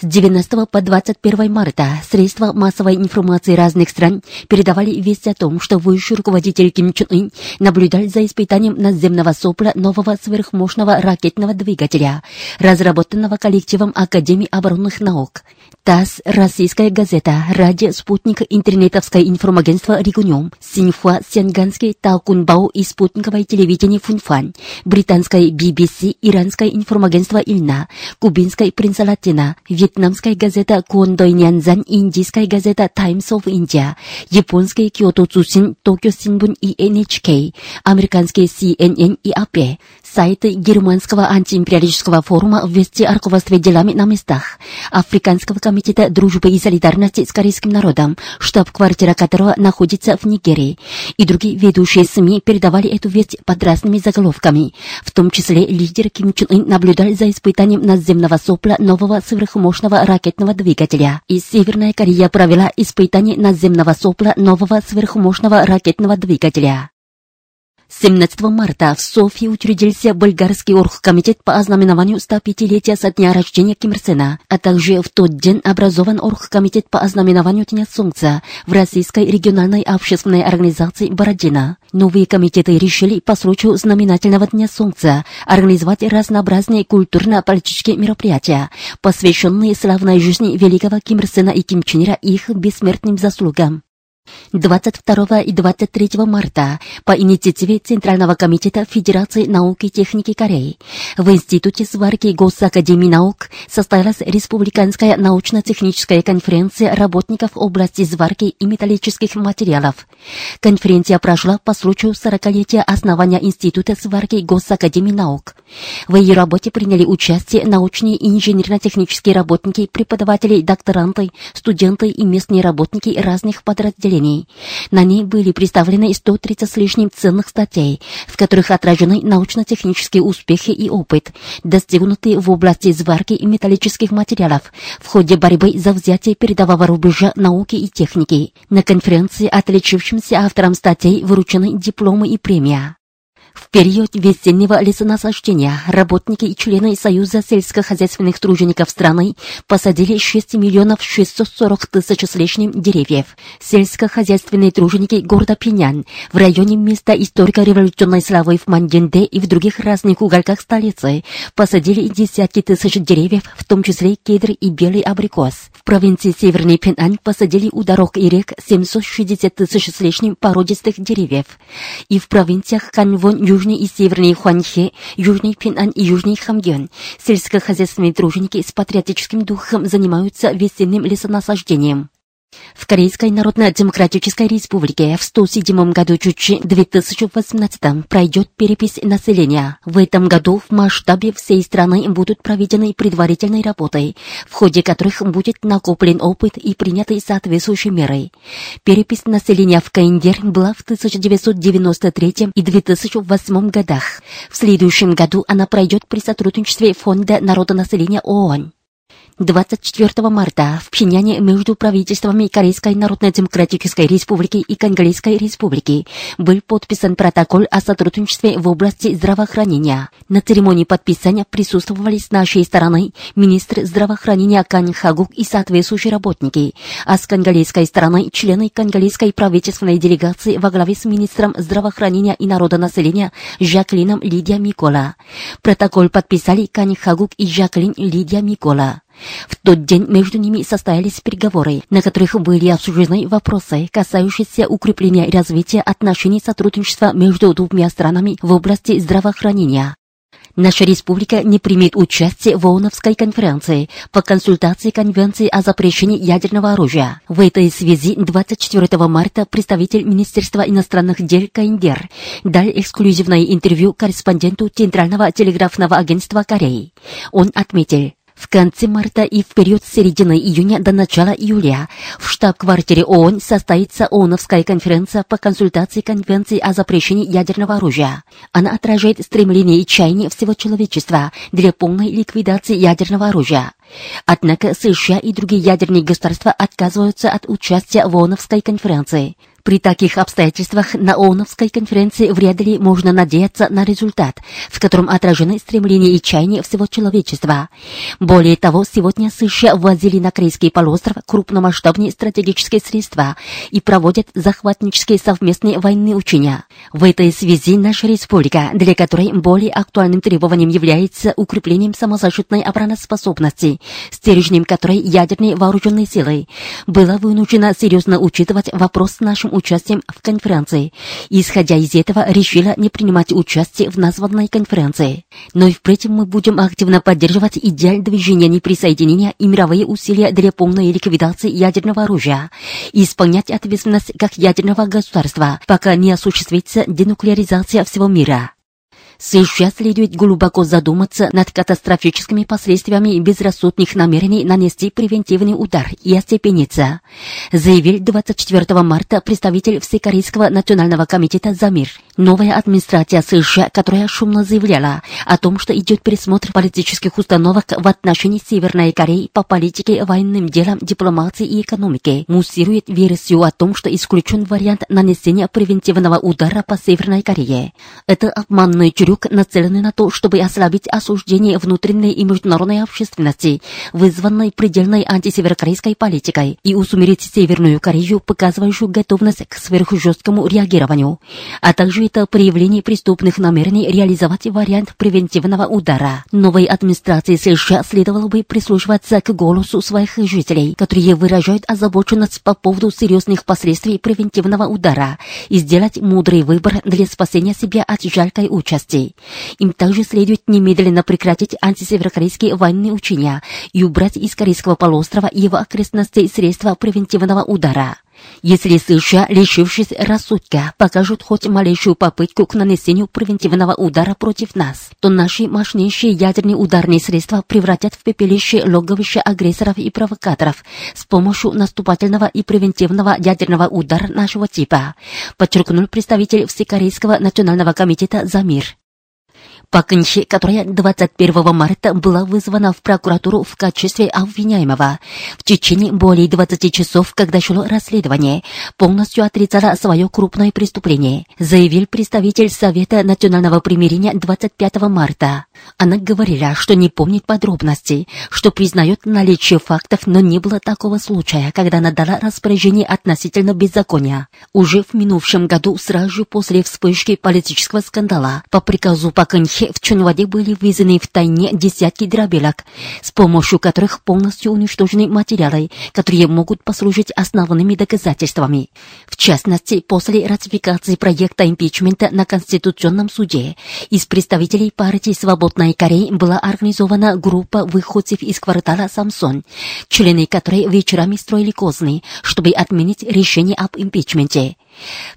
С 19 по 21 марта средства массовой информации разных стран передавали весть о том, что высший руководитель Ким Чен Ын наблюдал за испытанием наземного сопла нового сверхмощного ракетного двигателя, разработанного коллективом Академии оборонных наук. ТАСС, российская газета, радио «Спутник», интернетовское информагентство «Регуниум», Синьхуа, Сянганский, Таокунбао и спутниковое телевидение «Фунфан», британское BBC, иранское информагентство «Ильна», кубинское «Принца Латина», вьетнамская газета «Куондой Нянзан», индийская газета «Times of India», японский «Киото Цусин», «Токио Синбун» и NHK, американские CNN и AP, сайты германского антиимпериалистического форума «Вести о руководстве делами на местах», Африканского комитета дружбы и солидарности с корейским народом, штаб-квартира которого находится в Нигерии, и другие ведущие СМИ передавали эту весть под разными заголовками. В том числе лидер Ким Чен Ын наблюдал за испытанием наземного сопла нового сверхмощного ракетного двигателя, и Северная Корея провела испытание наземного сопла нового сверхмощного ракетного двигателя. 17 марта в Софии учредился Болгарский оргкомитет по ознаменованию 105-летия со дня рождения Ким Ир Сена, а также в тот день образован оргкомитет по ознаменованию Дня Солнца в Российской региональной общественной организации «Бородина». Новые комитеты решили по случаю знаменательного Дня Солнца организовать разнообразные культурно-политические мероприятия, посвященные славной жизни великого Ким Ир Сена и Ким Чен Ира и их бессмертным заслугам. 22 и 23 марта по инициативе Центрального комитета Федерации науки и техники Кореи в Институте сварки Госакадемии наук состоялась Республиканская научно-техническая конференция работников области сварки и металлических материалов. Конференция прошла по случаю 40-летия основания Института сварки Госакадемии наук. В ее работе приняли участие научные и инженерно-технические работники, преподаватели, докторанты, студенты и местные работники разных подразделений. На ней были представлены 130 с лишним ценных статей, в которых отражены научно-технические успехи и опыт, достигнутые в области сварки и металлических материалов в ходе борьбы за взятие передового рубежа науки и техники. На конференции отличившимся авторам статей вручены дипломы и премия. В период весеннего лесонасаждения работники и члены Союза сельскохозяйственных тружеников страны посадили 6 миллионов 640 тысяч с лишним деревьев. Сельскохозяйственные труженики города Пинян в районе места историко-революционной славы в Манденде и в других разных уголках столицы посадили десятки тысяч деревьев, в том числе кедр и белый абрикос. Провинции Северный Пенань посадили у дорог и рек 760 тысяч с лишним породистых деревьев. И в провинциях Канвон, Южный и Северный Хуанхе, Южный Пинан и Южный Хамгён. Сельскохозяйственные труженики с патриотическим духом занимаются весенним лесонасаждением. В Корейской Народно-Демократической Республике в 107 году Чучи 2018 пройдет перепись населения. В этом году в масштабе всей страны будут проведены предварительные работы, в ходе которых будет накоплен опыт и приняты соответствующие меры. Перепись населения в Каиндер была в 1993 и 2008 годах. В следующем году она пройдет при сотрудничестве Фонда народонаселения ООН. 24 марта в Пхеняне между правительствами Корейской Народно-Демократической Республики и Конголийской Республики был подписан протокол о сотрудничестве в области здравоохранения. На церемонии подписания присутствовали с нашей стороны министр здравоохранения Кань Хагук и соответствующие работники, а с конголийской стороны члены конголийской правительственной делегации во главе с министром здравоохранения и народонаселения Жаклином Лидия Микола. Протокол подписали Кань Хагук и Жаклин Лидия Микола. В тот день между ними состоялись переговоры, на которых были обсуждены вопросы, касающиеся укрепления и развития отношений сотрудничества между двумя странами в области здравоохранения. Наша республика не примет участие в ООНовской конференции по консультации Конвенции о запрещении ядерного оружия. В этой связи 24 марта представитель Министерства иностранных дел Каиндер дал эксклюзивное интервью корреспонденту Центрального телеграфного агентства Кореи. Он отметил, В конце марта и в период с середины июня до начала июля в штаб-квартире ООН состоится ООНовская конференция по консультации Конвенции о запрещении ядерного оружия. Она отражает стремление и чаяние всего человечества для полной ликвидации ядерного оружия. Однако США и другие ядерные государства отказываются от участия в ООНовской конференции. При таких обстоятельствах на ООНовской конференции вряд ли можно надеяться на результат, в котором отражены стремления и чаяния всего человечества. Более того, сегодня США ввозили на Корейский полуостров крупномасштабные стратегические средства и проводят захватнические совместные военные учения. В этой связи наша республика, для которой более актуальным требованием является укреплением самозащитной обороноспособности, стержнем которой ядерные вооруженные силы, была вынуждена серьезно учитывать вопрос с нашим участием в конференции. Исходя из этого, решила не принимать участие в названной конференции. Но и впредь мы будем активно поддерживать идеаль движения неприсоединения и мировые усилия для полной ликвидации ядерного оружия и исполнять ответственность как ядерного государства, пока не осуществится денуклеаризация всего мира. Сейчас следует глубоко задуматься над катастрофическими последствиями безрассудных намерений нанести превентивный удар и остепениться, заявил 24 марта представитель Всекорейского национального комитета «Замир». Новая администрация США, которая шумно заявляла о том, что идет пересмотр политических установок в отношении Северной Кореи по политике, военным делам, дипломатии и экономике, муссирует версию о том, что исключен вариант нанесения превентивного удара по Северной Корее. Это обманный трюк, нацеленный на то, чтобы ослабить осуждение внутренней и международной общественности, вызванной предельной антисеверокорейской политикой, и усмирить Северную Корею, показывающую готовность к сверхжесткому реагированию, а также это проявление преступных намерений реализовать вариант превентивного удара. Новой администрации США следовало бы прислушиваться к голосу своих жителей, которые выражают озабоченность по поводу серьезных последствий превентивного удара и сделать мудрый выбор для спасения себя от жалкой участи. Им также следует немедленно прекратить антисеверокорейские военные учения и убрать из Корейского полуострова его окрестностей средства превентивного удара. Если США, лишившись рассудка, покажут хоть малейшую попытку к нанесению превентивного удара против нас, то наши мощнейшие ядерные ударные средства превратят в пепелище логовище агрессоров и провокаторов с помощью наступательного и превентивного ядерного удара нашего типа, подчеркнул представитель Всекорейского национального комитета «За мир». Пакынчи, которая 21 марта была вызвана в прокуратуру в качестве обвиняемого. В течение более 20 часов, когда шло расследование, полностью отрицала свое крупное преступление, заявил представитель Совета национального примирения 25 марта. Она говорила, что не помнит подробностей, что признает наличие фактов, но не было такого случая, когда она дала распоряжение относительно беззакония. Уже в минувшем году, сразу после вспышки политического скандала, по приказу Паканхе в Чунваде были ввезены в тайне десятки дробелок, с помощью которых полностью уничтожены материалы, которые могут послужить основными доказательствами. В частности, после ратификации проекта импичмента на Конституционном суде из представителей партии «Свободной Кореи» была организована группа выходцев из квартала Самсон, члены которой вечерами строили козни, чтобы отменить решение об импичменте.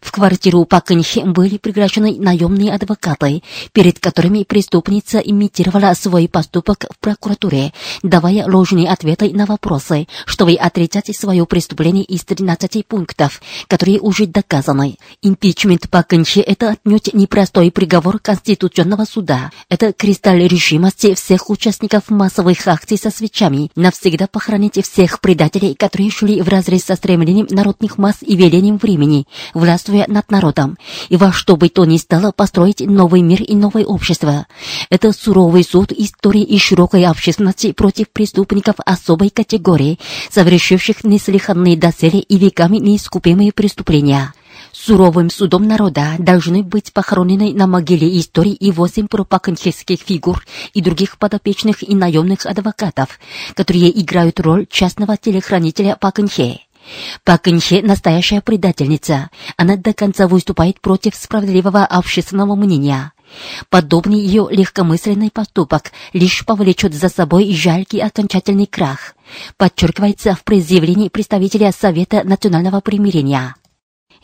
В квартиру Пакынхе были приглашены наемные адвокаты, перед которыми преступница имитировала свой поступок в прокуратуре, давая ложные ответы на вопросы, чтобы отрицать свое преступление из 13 пунктов, которые уже доказаны. Импичмент Пакынхе – это отнюдь непростой приговор Конституционного суда. Это кристалл решимости всех участников массовых акций со свечами навсегда похоронить всех предателей, которые шли в разрез со стремлением народных масс и велением времени, властвуя над народом, и во что бы то ни стало построить новый мир и новое общество. Это суровый суд истории и широкой общественности против преступников особой категории, совершивших неслыханные доселе и веками неискупимые преступления. Суровым судом народа должны быть похоронены на могиле истории и восемь пропагандистских фигур и других подопечных и наемных адвокатов, которые играют роль частного телохранителя Паканхе. Пакынхе – настоящая предательница. Она до конца выступает против справедливого общественного мнения. Подобный ее легкомысленный поступок лишь повлечет за собой жалкий окончательный крах, подчеркивается в предъявлении представителя Совета национального примирения.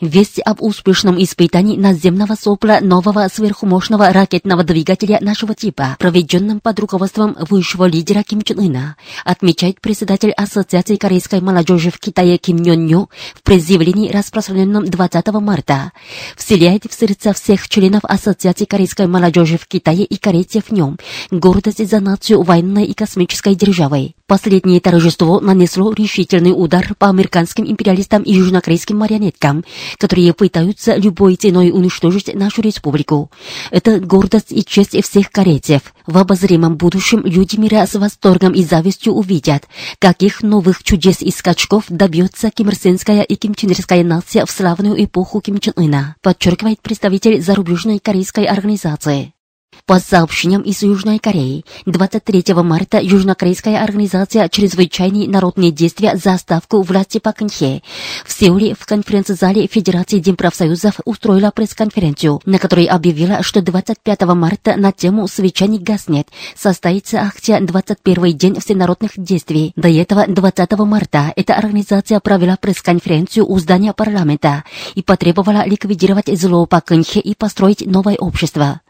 Весть об успешном испытании наземного сопла нового сверхмощного ракетного двигателя нашего типа, проведенном под руководством высшего лидера Ким Чен Ына, отмечает председатель Ассоциации корейской молодежи в Китае Ким Нён Ню в предъявлении, распространенном 20 марта. Вселяет в сердца всех членов Ассоциации корейской молодежи в Китае и корейцев в нем гордость за нацию военной и космической державой. Последнее торжество нанесло решительный удар по американским империалистам и южнокорейским марионеткам, которые пытаются любой ценой уничтожить нашу республику. Это гордость и честь всех корейцев. В обозримом будущем люди мира с восторгом и завистью увидят, каких новых чудес и скачков добьется кимрсенская и кимченерская нация в славную эпоху Ким Чен Ына, подчеркивает представитель зарубежной корейской организации. По сообщениям из Южной Кореи, 23 марта южнокорейская организация «Чрезвычайные народные действия за ставку власти Пак Кынхе» в Сеуле в конференц-зале Федерации Демпрофсоюзов устроила пресс-конференцию, на которой объявила, что 25 марта на тему «Свеча не гаснет» состоится акция «21 день всенародных действий». До этого 20 марта эта организация провела пресс-конференцию у здания парламента и потребовала ликвидировать зло Пак Кынхе и построить новое общество.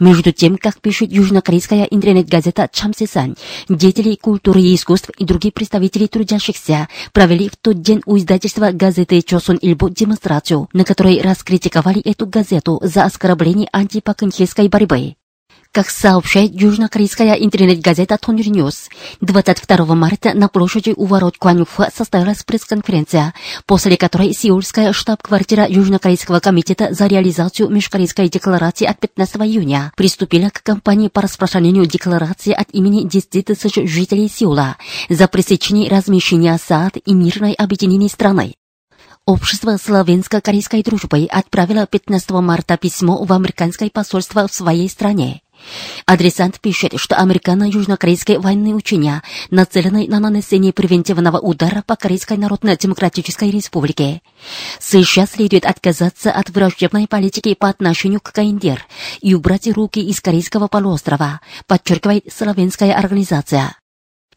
Между тем, как пишет южнокорейская интернет-газета «Чамсесан», деятели культуры и искусств и другие представители трудящихся провели в тот день у издательства газеты «Чосон Ильбо» демонстрацию, на которой раскритиковали эту газету за оскорбление антипаканхейской борьбы. Как сообщает южнокорейская интернет-газета Тонюр Ньюс, 22 марта на площади у ворот Куанюха состоялась пресс-конференция, после которой Сеульская штаб-квартира Южнокорейского комитета за реализацию Межкорейской декларации от 15 июня приступила к кампании по распространению декларации от имени 10 тысяч жителей Сеула за пресечение размещения THAAD и мирной объединения страны. Общество славянско-корейской дружбы отправило 15 марта письмо в американское посольство в своей стране. Адресант пишет, что американо-южнокорейские военные учения нацелены на нанесение превентивного удара по Корейской Народно-Демократической Республике. Сейчас следует отказаться от враждебной политики по отношению к КНДР и убрать руки из Корейского полуострова, подчеркивает Славянская организация.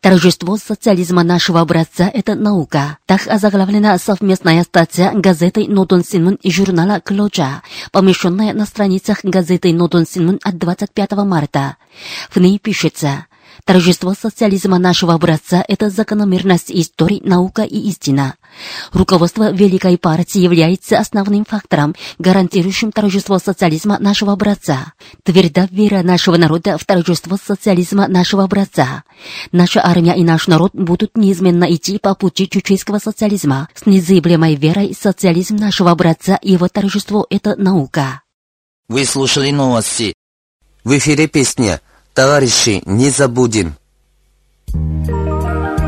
Торжество социализма нашего образца – это наука. Так озаглавлена совместная статья газеты «Нодон Синмун» и журнала «Клоджа», помещенная на страницах газеты «Нодон Синмун» от 25 марта. В ней пишется Торжество социализма нашего образца – это закономерность истории, наука и истина. Руководство Великой партии является основным фактором, гарантирующим торжество социализма нашего образца. Тверда вера нашего народа в торжество социализма нашего образца. Наша армия и наш народ будут неизменно идти по пути чучейского социализма с незыблемой верой социализм нашего образца и его торжество – это наука. Вы слушали новости. В эфире песня Товарищи, не забудем. 줄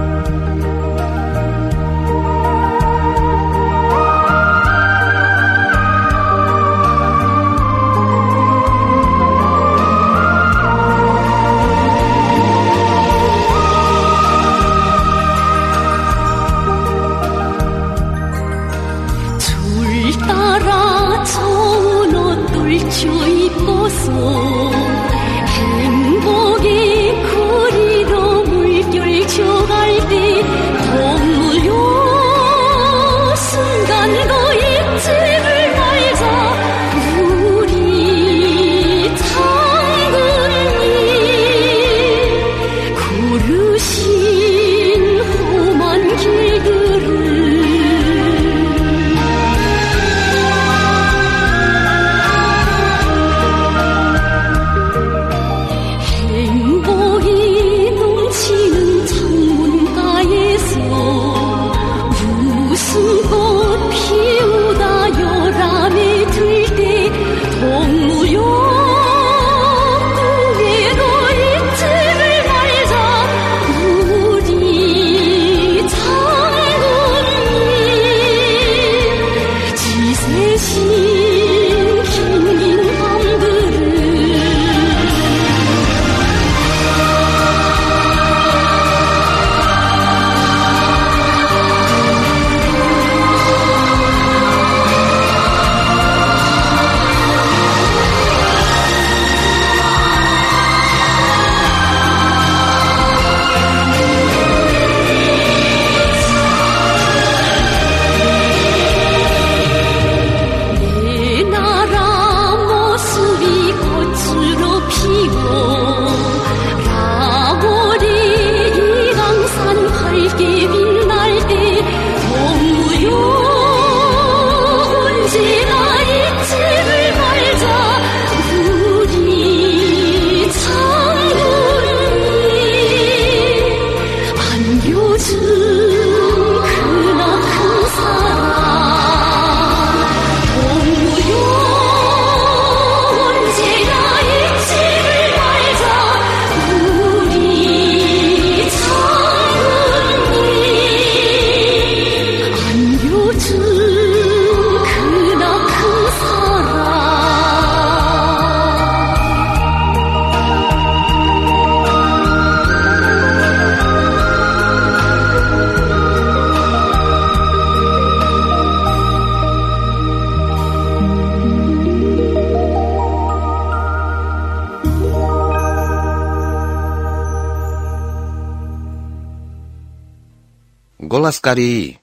«Голос Кореи».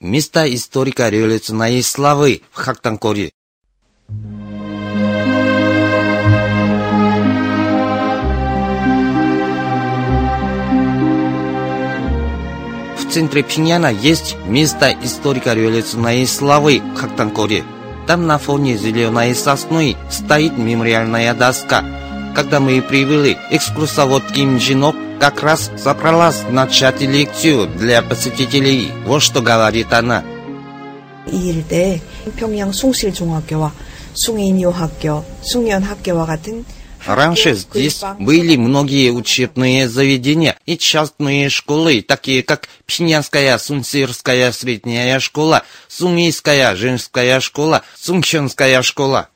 Место историка революционной славы в Хактанкоре. В центре Пиняна есть место историка революционной славы в Хактанкоре. Там на фоне зеленой сосны стоит мемориальная доска. Когда мы прибыли, экскурсовод Ким Джинок как раз собралась начать лекцию для посетителей. Вот что говорит она. 이 일 때 평양 숭실중학교와 숭인여학교, 숭연학교와 같은 Раньше здесь были многие учебные заведения и частные школы, такие как Пинянская Сунсирская средняя школа, Сумийская женская школа, Сумчонская школа.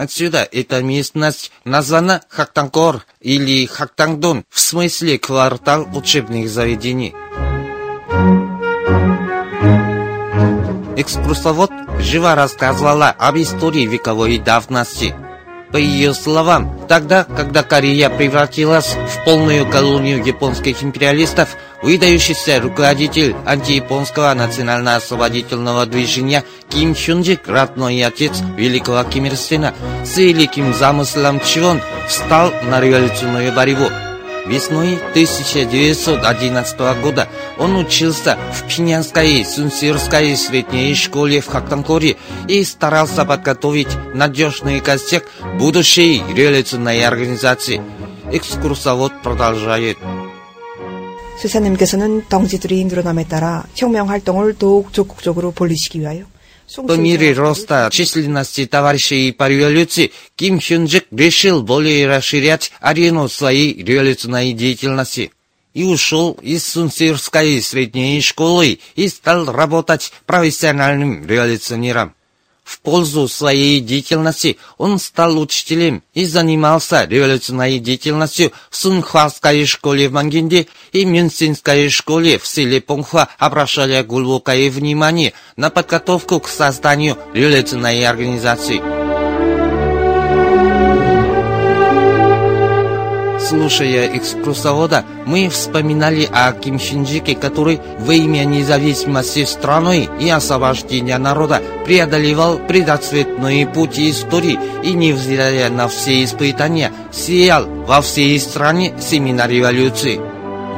Отсюда эта местность названа Хактанкор или Хактангдон, в смысле квартал учебных заведений. Экскурсовод живо рассказывала об истории вековой давности. По ее словам, тогда, когда Корея превратилась в полную колонию японских империалистов, выдающийся руководитель антияпонского национально-освободительного движения Ким Чунджик, родной отец великого Ким Ир Сена, с великим замыслом Чивон встал на революционную борьбу. Весной 1911 года он учился в Пинянской Сунсирской средней школе в Хактанкоре и старался подготовить надежный костяк будущей революционной организации. Экскурсовод продолжает. 스사님께서는 덩치들이 늘어남에 따라 혁명 활동을 더욱 적극적으로 벌리시기 위하여 по мере роста численности товарищей по революции, Ким Хюн Джик решил более расширять арену своей революционной деятельности и ушел из Сунсирской средней школы и стал работать профессиональным революционером. В пользу своей деятельности он стал учителем и занимался революционной деятельностью в Сунхваской школе в Мангинде и Мюнсинской школе в селе Понхва, обращая глубокое внимание на подготовку к созданию революционной организации. Слушая экскурсовода, мы вспоминали о Ким Шинджике, который во имя независимости страны и освобождения народа преодолевал предотвратные пути истории и, невзирая на все испытания, сиял во всей стране семена революции.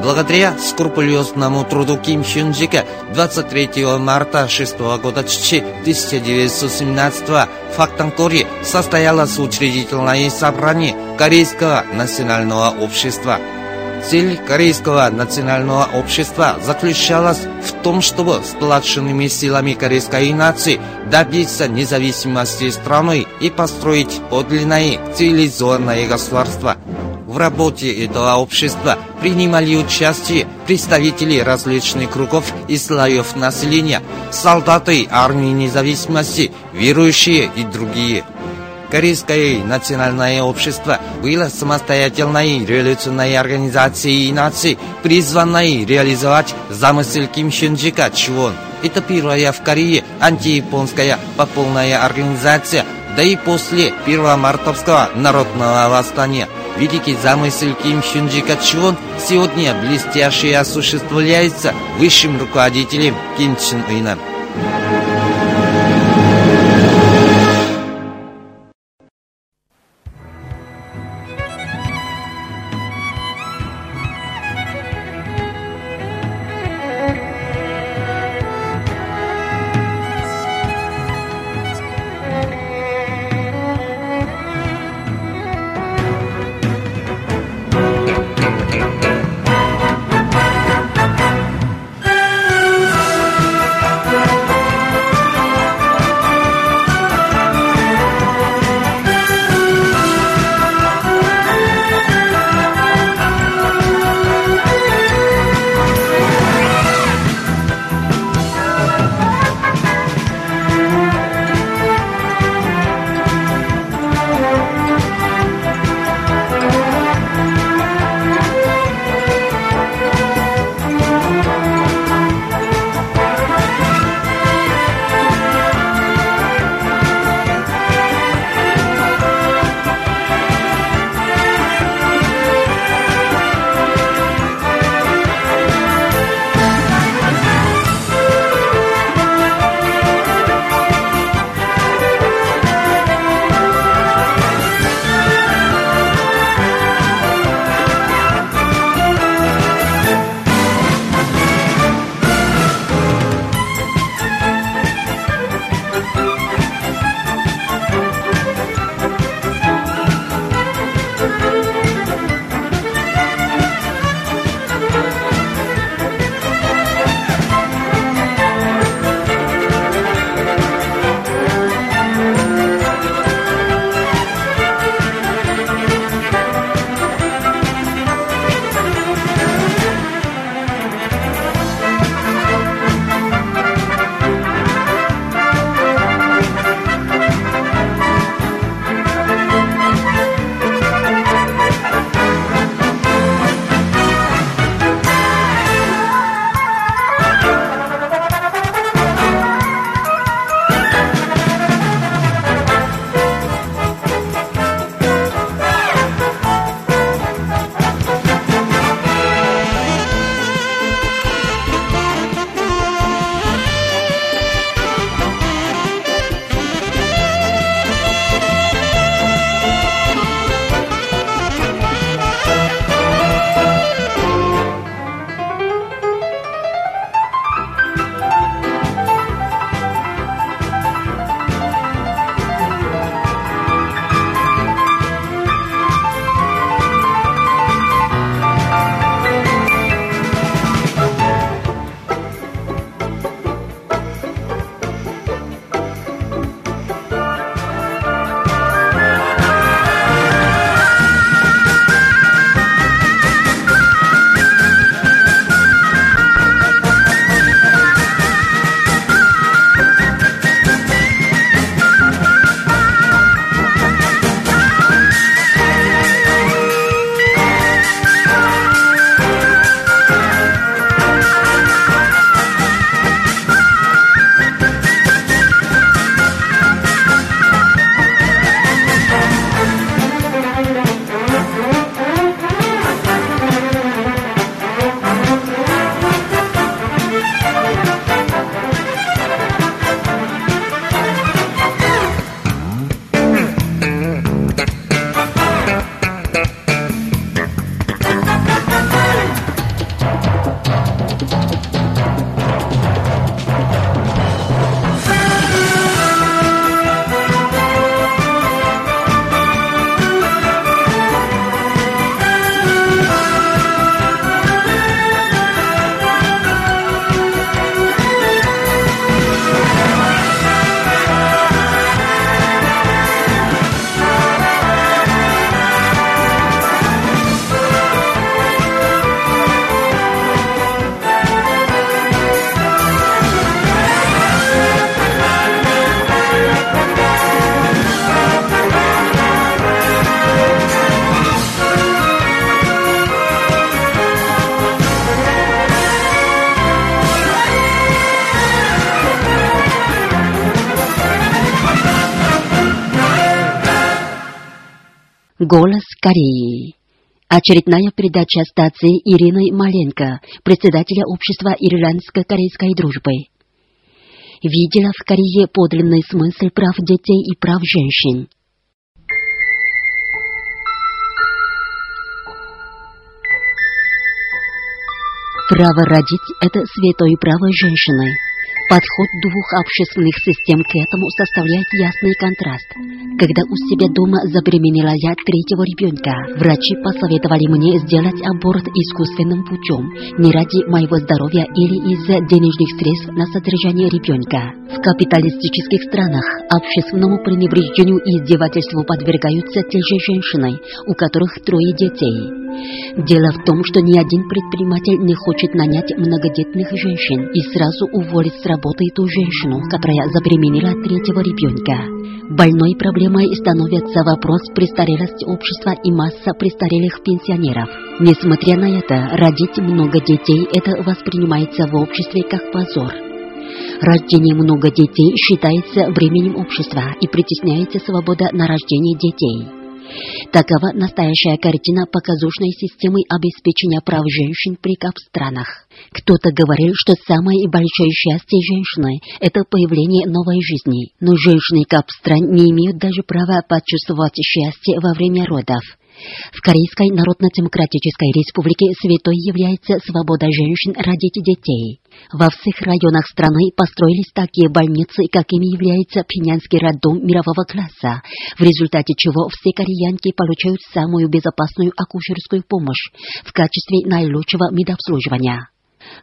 Благодаря скрупулезному труду Ким Чунджика 23 марта 6 года 1917 в Фактанкоре состоялось учредительное собрание Корейского национального общества. Цель Корейского национального общества заключалась в том, чтобы сплоченными силами корейской нации добиться независимости страны и построить подлинное цивилизованное государство. В работе этого общества принимали участие представители различных кругов и слоев населения, солдаты армии независимости, верующие и другие. Корейское национальное общество было самостоятельной революционной организацией наций, призванной реализовать замысел Ким Хюнджика Чвон. Это первая в Корее антияпонская популная организация, да и после первомартовского народного восстания – Великий замысел Ким Хюнджика Чвон сегодня блестяще осуществляется высшим руководителем Ким Чен Ыном. Голос Кореи. Очередная передача стации Ирины Маленко, председателя общества ирландско-корейской дружбы. Видела в Корее подлинный смысл прав детей и прав женщин. Право родить – это святое право женщины. Подход двух общественных систем к этому составляет ясный контраст. Когда у себя дома забеременела я третьего ребенка, врачи посоветовали мне сделать аборт искусственным путем, не ради моего здоровья или из-за денежных средств на содержание ребенка. В капиталистических странах общественному пренебрежению и издевательству подвергаются те же женщины, у которых трое детей. Дело в том, что ни один предприниматель не хочет нанять многодетных женщин и сразу уволить с работы ту женщину, которая забеременела третьего ребенка. Больной проблемой становится вопрос престарелости общества и масса престарелых пенсионеров. Несмотря на это, родить много детей – это воспринимается в обществе как позор. Рождение много детей считается временем общества и притесняется свобода на рождение детей. Такова настоящая картина показушной системы обеспечения прав женщин при КАП странах. Кто-то говорил, что самое большое счастье женщины – это появление новой жизни, но женщины КАП стран не имеют даже права почувствовать счастье во время родов. В Корейской Народно-Демократической Республике святой является свобода женщин родить детей. Во всех районах страны построились такие больницы, какими является Пинянский роддом мирового класса, в результате чего все кореянки получают самую безопасную акушерскую помощь в качестве наилучшего медобслуживания.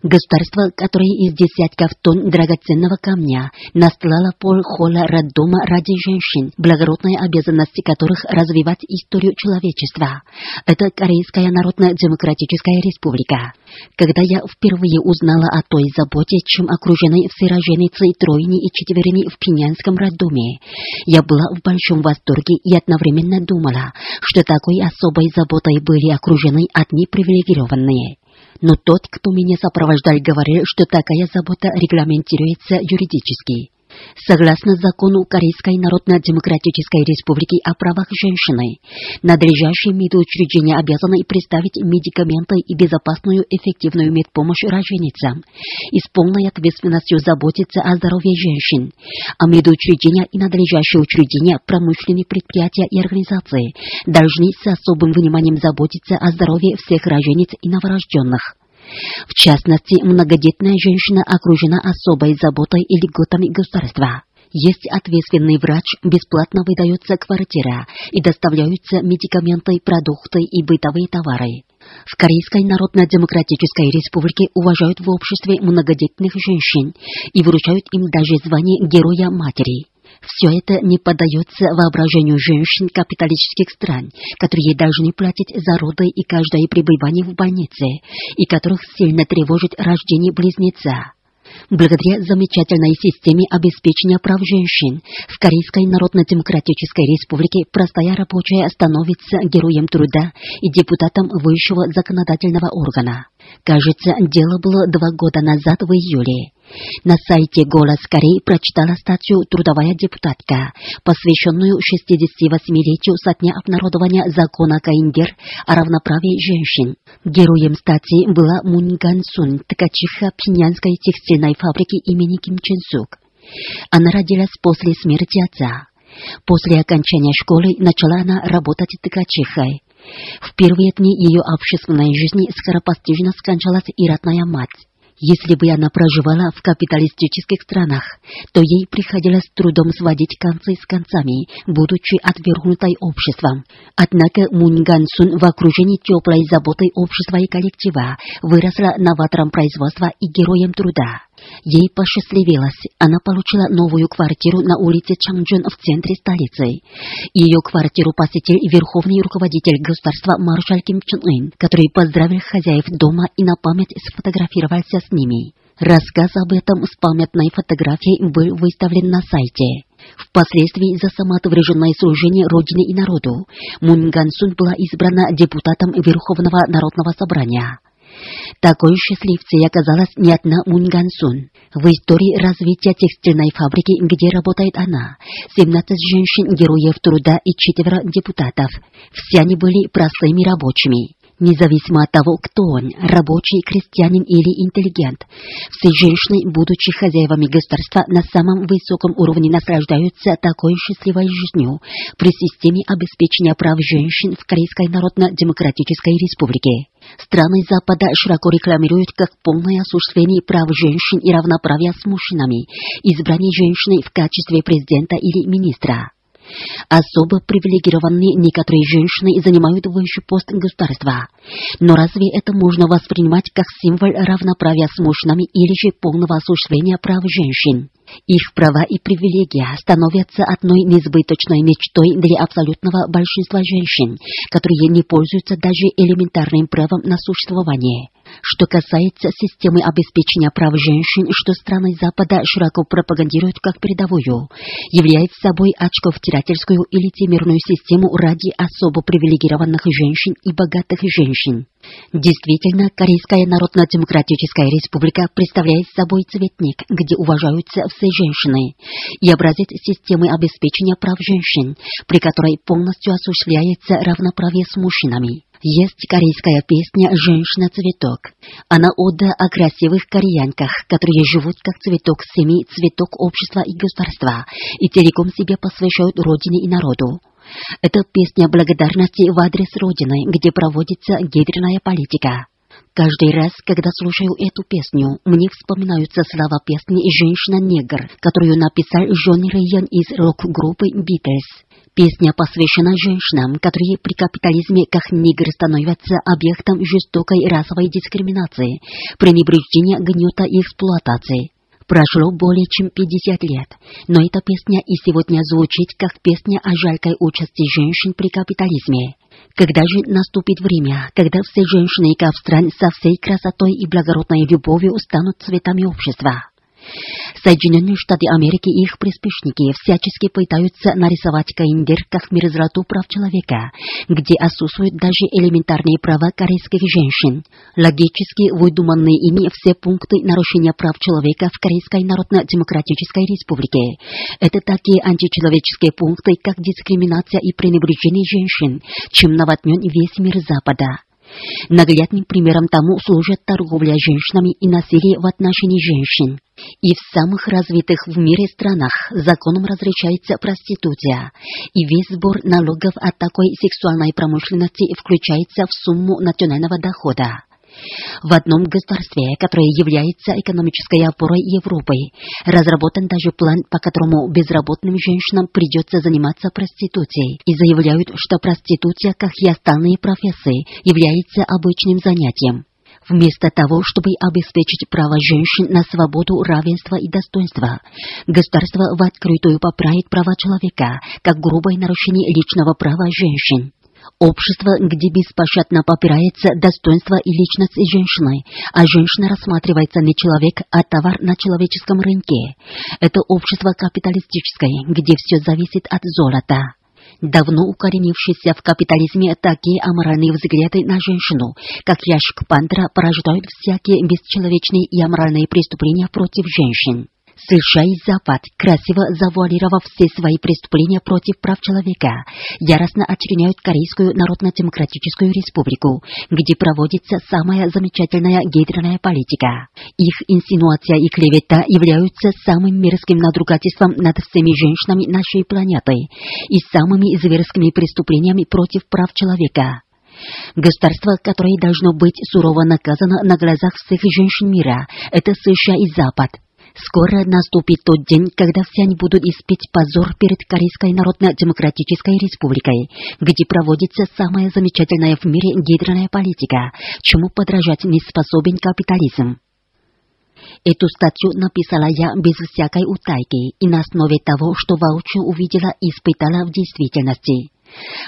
Государство, которое из десятков тонн драгоценного камня настлало пол холла роддома ради женщин, благородной обязанности которых развивать историю человечества. Это Корейская Народно-Демократическая Республика. Когда я впервые узнала о той заботе, чем окружены все роженицы тройни и четверыми в Пинянском роддоме, я была в большом восторге и одновременно думала, что такой особой заботой были окружены одни привилегированные. Но тот, кто меня сопровождал, говорил, что такая забота регламентируется юридически. Согласно закону Корейской Народно-Демократической Республики о правах женщины, надлежащие медучреждения обязаны представить медикаменты и безопасную эффективную медпомощь роженицам и с полной ответственностью заботиться о здоровье женщин, а медучреждения и надлежащие учреждения, промышленные предприятия и организации должны с особым вниманием заботиться о здоровье всех рожениц и новорожденных. В частности, многодетная женщина окружена особой заботой и льготами государства. Есть ответственный врач, бесплатно выдается квартира и доставляются медикаменты, продукты и бытовые товары. В Корейской Народно-Демократической Республике уважают в обществе многодетных женщин и вручают им даже звание Героя Матери. Все это не поддается воображению женщин капиталистических стран, которые должны платить за роды и каждое пребывание в больнице, и которых сильно тревожит рождение близнеца. Благодаря замечательной системе обеспечения прав женщин в Корейской Народно-Демократической Республике простая рабочая становится героем труда и депутатом высшего законодательного органа. Кажется, дело было два года назад в июле. На сайте «Голос Кореи» прочитала статью «Трудовая депутатка», посвященную 68-летию со дня обнародования закона Каиндер о равноправии женщин. Героем статьи была Мун Ган Сун, ткачиха Пинянской текстильной фабрики имени Ким Чен Сук. Она родилась после смерти отца. После окончания школы начала она работать ткачихой. В первые дни ее общественной жизни скоропостижно скончалась и родная мать. Если бы она проживала в капиталистических странах, то ей приходилось трудом сводить концы с концами, будучи отвергнутой обществом. Однако Мунь Гансун в окружении теплой заботы общества и коллектива выросла новатором производства и героем труда. Ей посчастливилось, она получила новую квартиру на улице Чангджун в центре столицы. Ее квартиру посетил верховный руководитель государства маршал Ким Чен Ын, который поздравил хозяев дома и на память сфотографировался с ними. Рассказ об этом с памятной фотографией был выставлен на сайте. Впоследствии за самоотверженное служение Родине и народу Мун Гансун была избрана депутатом Верховного Народного Собрания. Такой счастливцей оказалась не одна Мунгансун. В истории развития текстильной фабрики, где работает она, 17 женщин-героев труда и четверо депутатов. Все они были простыми рабочими. Независимо от того, кто он, рабочий, крестьянин или интеллигент, все женщины, будучи хозяевами государства, на самом высоком уровне наслаждаются такой счастливой жизнью при системе обеспечения прав женщин в Корейской Народно-Демократической Республике. Страны Запада широко рекламируют как полное осуществление прав женщин и равноправия с мужчинами, избрание женщины в качестве президента или министра. Особо привилегированные некоторые женщины занимают высший пост государства. Но разве это можно воспринимать как символ равноправия с мужчинами или же полного осуществления прав женщин? Их права и привилегии становятся одной несбыточной мечтой для абсолютного большинства женщин, которые не пользуются даже элементарным правом на существование. Что касается системы обеспечения прав женщин, что страны Запада широко пропагандируют как передовую, является собой очковтирательскую и лицемерную систему ради особо привилегированных женщин и богатых женщин. Действительно, Корейская Народно-Демократическая Республика представляет собой цветник, где уважаются все женщины, и образец системы обеспечения прав женщин, при которой полностью осуществляется равноправие с мужчинами. Есть корейская песня «Женщина-цветок». Она ода о красивых кореянках, которые живут как цветок семьи, цветок общества и государства, и целиком себе посвящают родине и народу. Это песня благодарности в адрес Родины, где проводится гендерная политика. Каждый раз, когда слушаю эту песню, мне вспоминаются слова песни «Женщина-негр», которую написал Джон Рейян из рок-группы «Битлз». Песня посвящена женщинам, которые при капитализме как негры становятся объектом жестокой расовой дискриминации, пренебрежения, гнета и эксплуатации. Прошло более чем 50 лет, но эта песня и сегодня звучит как песня о жалкой участи женщин при капитализме. Когда же наступит время, когда все женщины Кавстрань со всей красотой и благородной любовью станут цветами общества? Соединенные Штаты Америки и их приспешники всячески пытаются нарисовать Каиндер как мерзлоту прав человека, где отсутствуют даже элементарные права корейских женщин. Логически выдуманные ими все пункты нарушения прав человека в Корейской Народно-Демократической Республике. Это такие античеловеческие пункты, как дискриминация и пренебрежение женщин, чем наводнен весь мир Запада. Наглядным примером тому служит торговля женщинами и насилие в отношении женщин. И в самых развитых в мире странах законом разрешается проституция, и весь сбор налогов от такой сексуальной промышленности включается в сумму национального дохода. В одном государстве, которое является экономической опорой Европы, разработан даже план, по которому безработным женщинам придется заниматься проституцией, и заявляют, что проституция, как и остальные профессии, является обычным занятием. Вместо того, чтобы обеспечить право женщин на свободу, равенство и достоинство, государство в открытую поправит права человека, как грубое нарушение личного права женщин. Общество, где беспощадно попирается достоинство и личность женщины, а женщина рассматривается не человек, а товар на человеческом рынке. Это общество капиталистическое, где все зависит от золота. Давно укоренившиеся в капитализме такие аморальные взгляды на женщину, как ящик пантера, порождают всякие бесчеловечные и аморальные преступления против женщин. США и Запад, красиво завуалировав все свои преступления против прав человека, яростно очерняют Корейскую Народно-Демократическую Республику, где проводится самая замечательная гендерная политика. Их инсинуация и клевета являются самым мерзким надругательством над всеми женщинами нашей планеты и самыми зверскими преступлениями против прав человека. Государство, которое должно быть сурово наказано на глазах всех женщин мира, это США и Запад. Скоро наступит тот день, когда все они будут испить позор перед Корейской Народно-Демократической Республикой, где проводится самая замечательная в мире гидерная политика, чему подражать не способен капитализм. Эту статью написала я без всякой утайки и на основе того, что воочию увидела и испытала в действительности.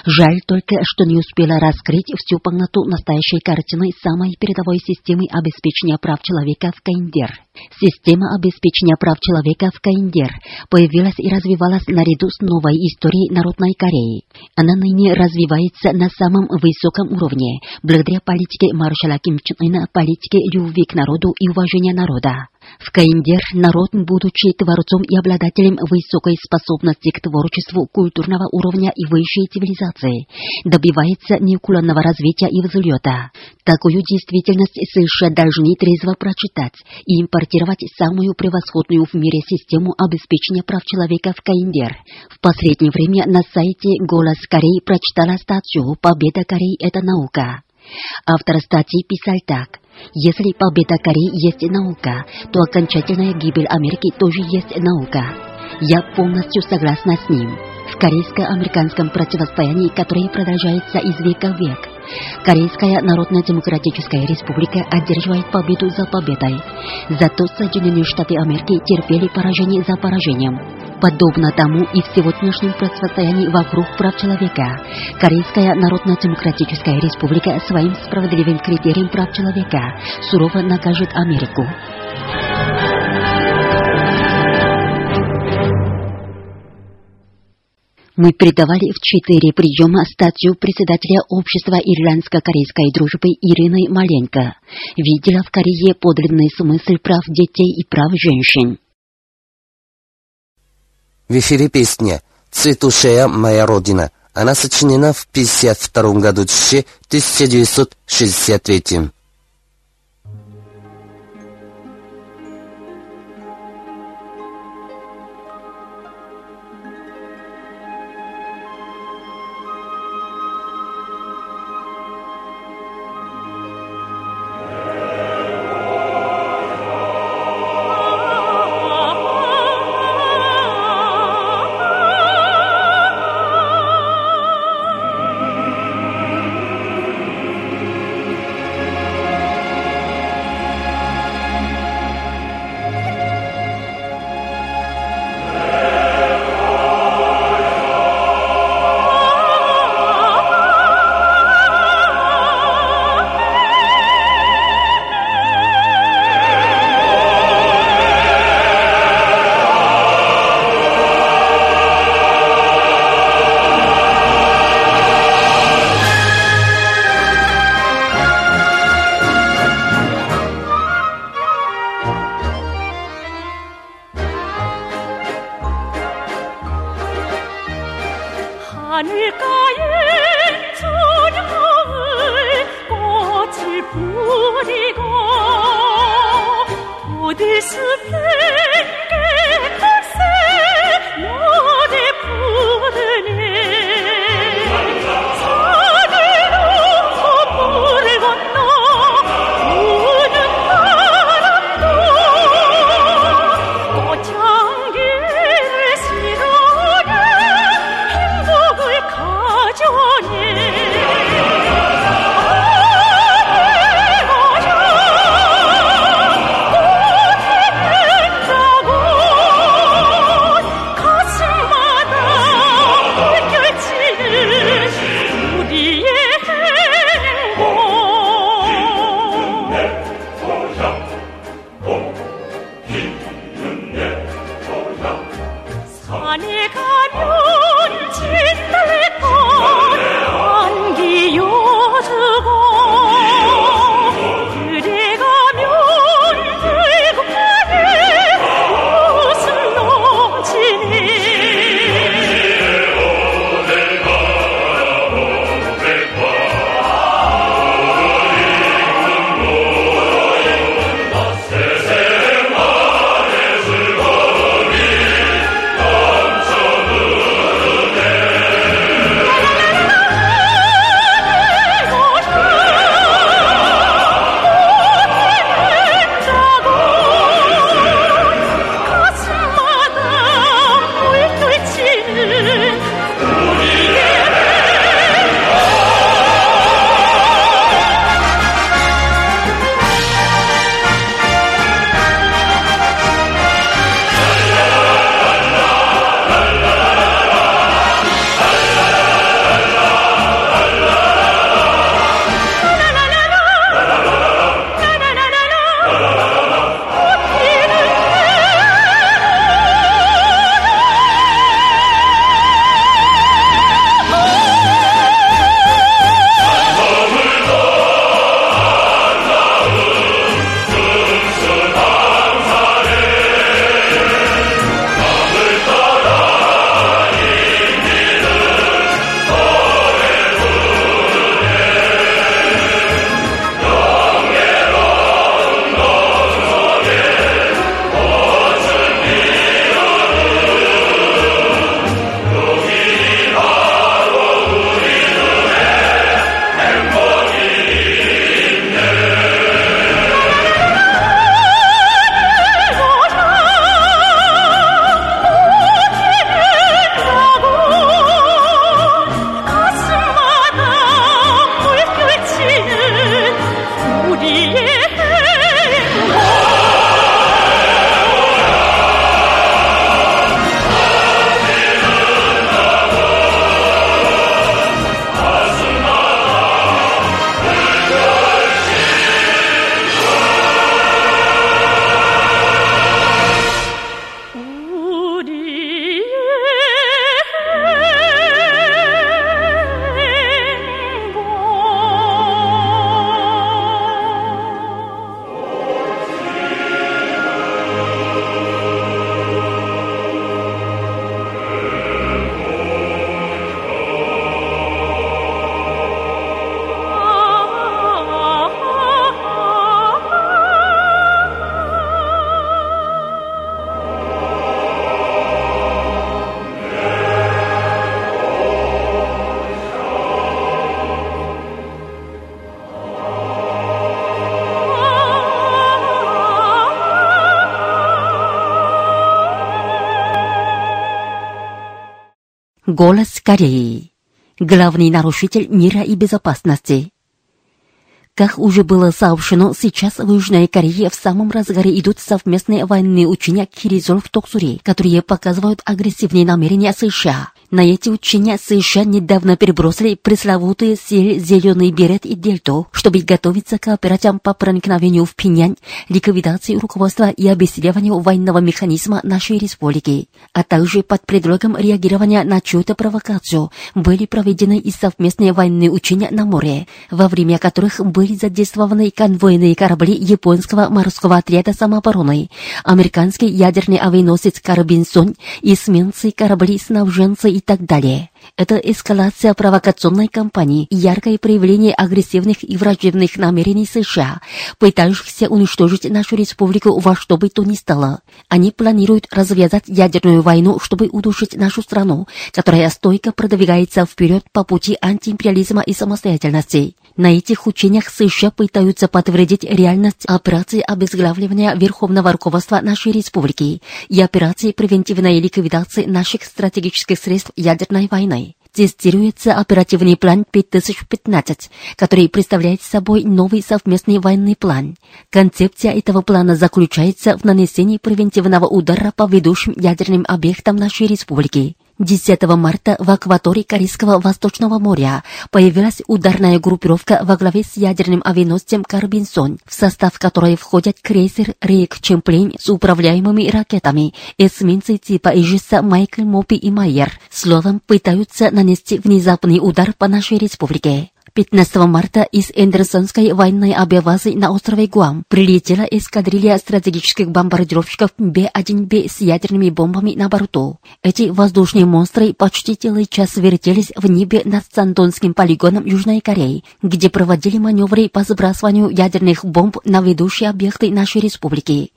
Жаль только, что не успела раскрыть всю полноту настоящей картины самой передовой системы обеспечения прав человека в КНДР. Система обеспечения прав человека в КНДР появилась и развивалась наряду с новой историей Народной Кореи. Она ныне развивается на самом высоком уровне, благодаря политике маршала Ким Чен Ына, политике любви к народу и уважения народа. В Каиндер народ, будучи творцом и обладателем высокой способности к творчеству культурного уровня и высшей цивилизации, добивается неуклонного развития и взлета. Такую действительность США должны трезво прочитать и импортировать самую превосходную в мире систему обеспечения прав человека в Каиндер. В последнее время на сайте «Голос Кореи» прочитала статью «Победа Кореи – это наука». Автор статьи писал так. Если победа Кореи есть наука, то окончательная гибель Америки тоже есть наука. Я полностью согласна с ним. В корейско-американском противостоянии, которое продолжается из века в век, Корейская Народно-Демократическая Республика одерживает победу за победой. Зато Соединенные Штаты Америки терпели поражение за поражением. Подобно тому и в сегодняшнем противостоянии вокруг прав человека, Корейская Народно-Демократическая Республика своим справедливым критерием прав человека сурово накажет Америку. Мы передавали в четыре приема статью председателя Общества ирландско-корейской дружбы Ирины Маленко. Видела в Корее подлинный смысл прав детей и прав женщин. В эфире песня «Цветушая моя родина». Она сочинена в 52 году 1963. Голос Кореи. Главный нарушитель мира и безопасности. Как уже было сообщено, сейчас в Южной Корее в самом разгаре идут совместные военные учения Киризол в Токсури, которые показывают агрессивные намерения США. На эти учения США недавно перебросили пресловутые силы «Зеленый берет» и «Дельту», чтобы готовиться к операциям по проникновению в Пинянь, ликвидации руководства и обеследованию военного механизма нашей республики, а также под предлогом реагирования на чью-то провокацию были проведены и совместные военные учения на море, во время которых были задействованы конвойные корабли японского морского отряда самообороны, американский ядерный авианосец «Карбинсон» и сменцы корабли-снабженцы и так далее. Это эскалация провокационной кампании и яркое проявление агрессивных и враждебных намерений США, пытающихся уничтожить нашу республику во что бы то ни стало. Они планируют развязать ядерную войну, чтобы удушить нашу страну, которая стойко продвигается вперед по пути антиимпериализма и самостоятельности. На этих учениях США пытаются подтвердить реальность операции обезглавливания Верховного руководства нашей республики и операции превентивной ликвидации наших стратегических средств ядерной войны. Тестируется оперативный план 5015, который представляет собой новый совместный военный план. Концепция этого плана заключается в нанесении превентивного удара по ведущим ядерным объектам нашей республики. 10 марта в акватории Корейского Восточного моря появилась ударная группировка во главе с ядерным авианосцем «Карбинсон», в состав которой входят крейсер «Рейк Чемплейн» с управляемыми ракетами, эсминцы типа «Ижиса», «Майкл», «Мопи» и «Майер». Словом, пытаются нанести внезапный удар по нашей республике. 15 марта из Эндерсонской военной авиабазы на острове Гуам прилетела эскадрилья стратегических бомбардировщиков Б-1Б с ядерными бомбами на борту. Эти воздушные монстры почти целый час вертелись в небе над Сандонским полигоном Южной Кореи, где проводили маневры по сбрасыванию ядерных бомб на ведущие объекты нашей республики.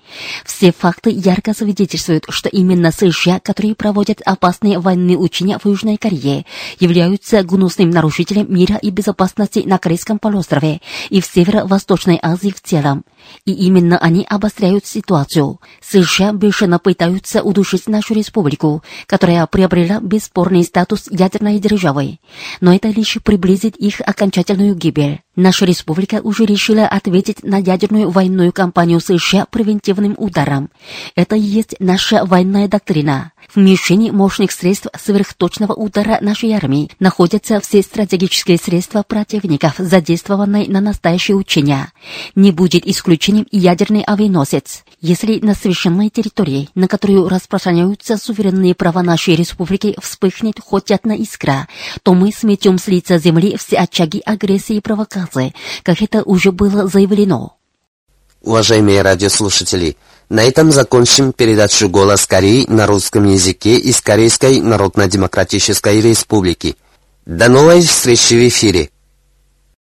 Все факты ярко свидетельствуют, что именно США, которые проводят опасные военные учения в Южной Корее, являются гнусным нарушителем мира и безопасности безопасности на Корейском полуострове и в Северо-Восточной Азии в целом. И именно они обостряют ситуацию. США бешено пытаются удушить нашу республику, которая приобрела бесспорный статус ядерной державы. Но это лишь приблизит их окончательную гибель. Наша республика уже решила ответить на ядерную военную кампанию США превентивным ударом. Это и есть наша военная доктрина. В мишени мощных средств сверхточного удара нашей армии находятся все стратегические средства противников, задействованные на настоящее учения. Не будет исключением ядерный авианосец. Если на священной территории, на которую распространяются суверенные права нашей республики, вспыхнет хоть одна искра, то мы сметем с лица земли все очаги агрессии и провокации, как это уже было заявлено. Уважаемые радиослушатели, на этом закончим передачу «Голос Кореи» на русском языке из Корейской Народно-Демократической Республики. До новой встречи в эфире!